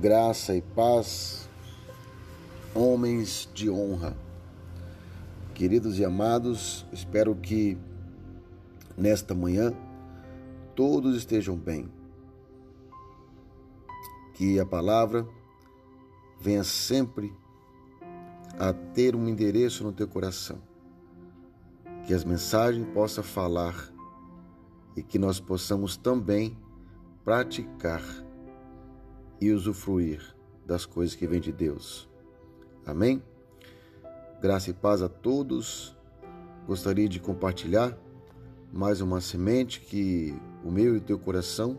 graça e paz, homens de honra. Queridos e amados, espero que nesta manhã todos estejam bem. Que a palavra venha sempre a ter um endereço no teu coração. Que as mensagens possam falar e que nós possamos também praticar e usufruir das coisas que vêm de Deus. Amém? Graça e paz a todos. Gostaria de compartilhar mais uma semente que o meu e o teu coração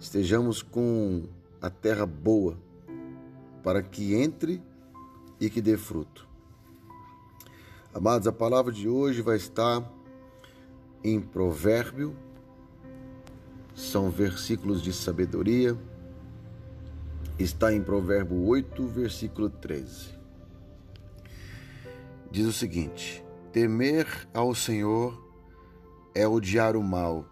estejamos com a terra boa para que entre e que dê fruto. Amados, a palavra de hoje vai estar em Provérbio, são versículos de sabedoria está em Provérbio 8, versículo 13. Diz o seguinte: Temer ao Senhor é odiar o mal.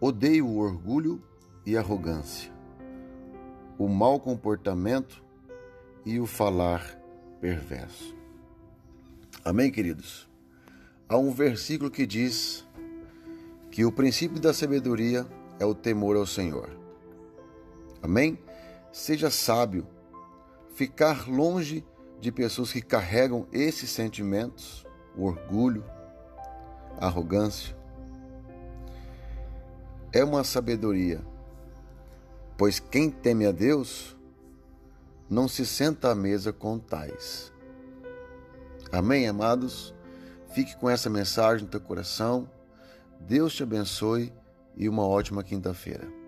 Odeio o orgulho e a arrogância, o mau comportamento e o falar perverso. Amém, queridos? Há um versículo que diz que o princípio da sabedoria é o temor ao Senhor. Amém? Seja sábio. Ficar longe de pessoas que carregam esses sentimentos, o orgulho, a arrogância. É uma sabedoria, pois quem teme a Deus não se senta à mesa com tais. Amém, amados? Fique com essa mensagem no teu coração. Deus te abençoe e uma ótima quinta-feira.